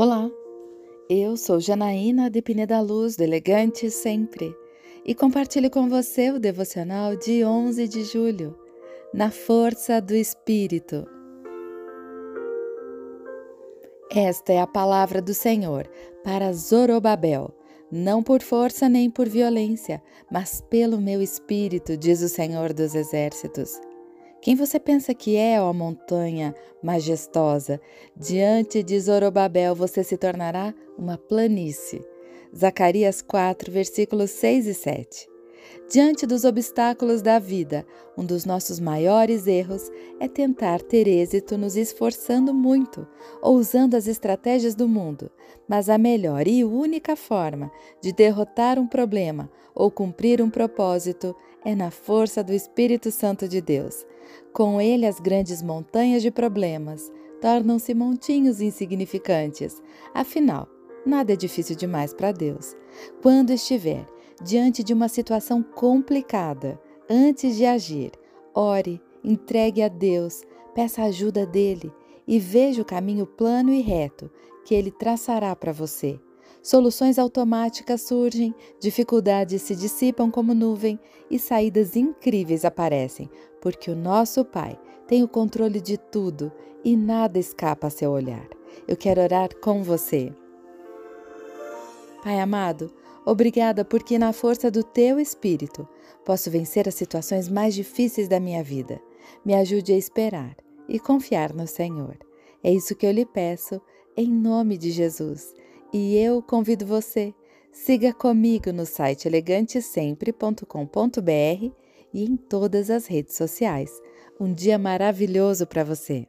Olá, eu sou Janaína de Pineda Luz, do Elegante Sempre, e compartilho com você o devocional de 11 de julho, na força do Espírito. Esta é a palavra do Senhor para Zorobabel, não por força nem por violência, mas pelo meu espírito, diz o Senhor dos Exércitos. Quem você pensa que é, ó montanha majestosa? Diante de Zorobabel você se tornará uma planície. Zacarias 4, versículos 6 e 7. Diante dos obstáculos da vida, um dos nossos maiores erros é tentar ter êxito nos esforçando muito ou usando as estratégias do mundo. Mas a melhor e única forma de derrotar um problema ou cumprir um propósito é na força do Espírito Santo de Deus. Com ele, as grandes montanhas de problemas tornam-se montinhos insignificantes. Afinal, nada é difícil demais para Deus. Quando estiver diante de uma situação complicada, antes de agir, ore, entregue a Deus, peça ajuda dele e veja o caminho plano e reto que ele traçará para você. Soluções automáticas surgem, dificuldades se dissipam como nuvem e saídas incríveis aparecem, porque o nosso Pai tem o controle de tudo e nada escapa a seu olhar. Eu quero orar com você. Pai amado, obrigada porque na força do teu espírito posso vencer as situações mais difíceis da minha vida. Me ajude a esperar e confiar no Senhor. É isso que eu lhe peço, em nome de Jesus. E eu convido você, siga comigo no site elegantesempre.com.br e em todas as redes sociais. Um dia maravilhoso para você!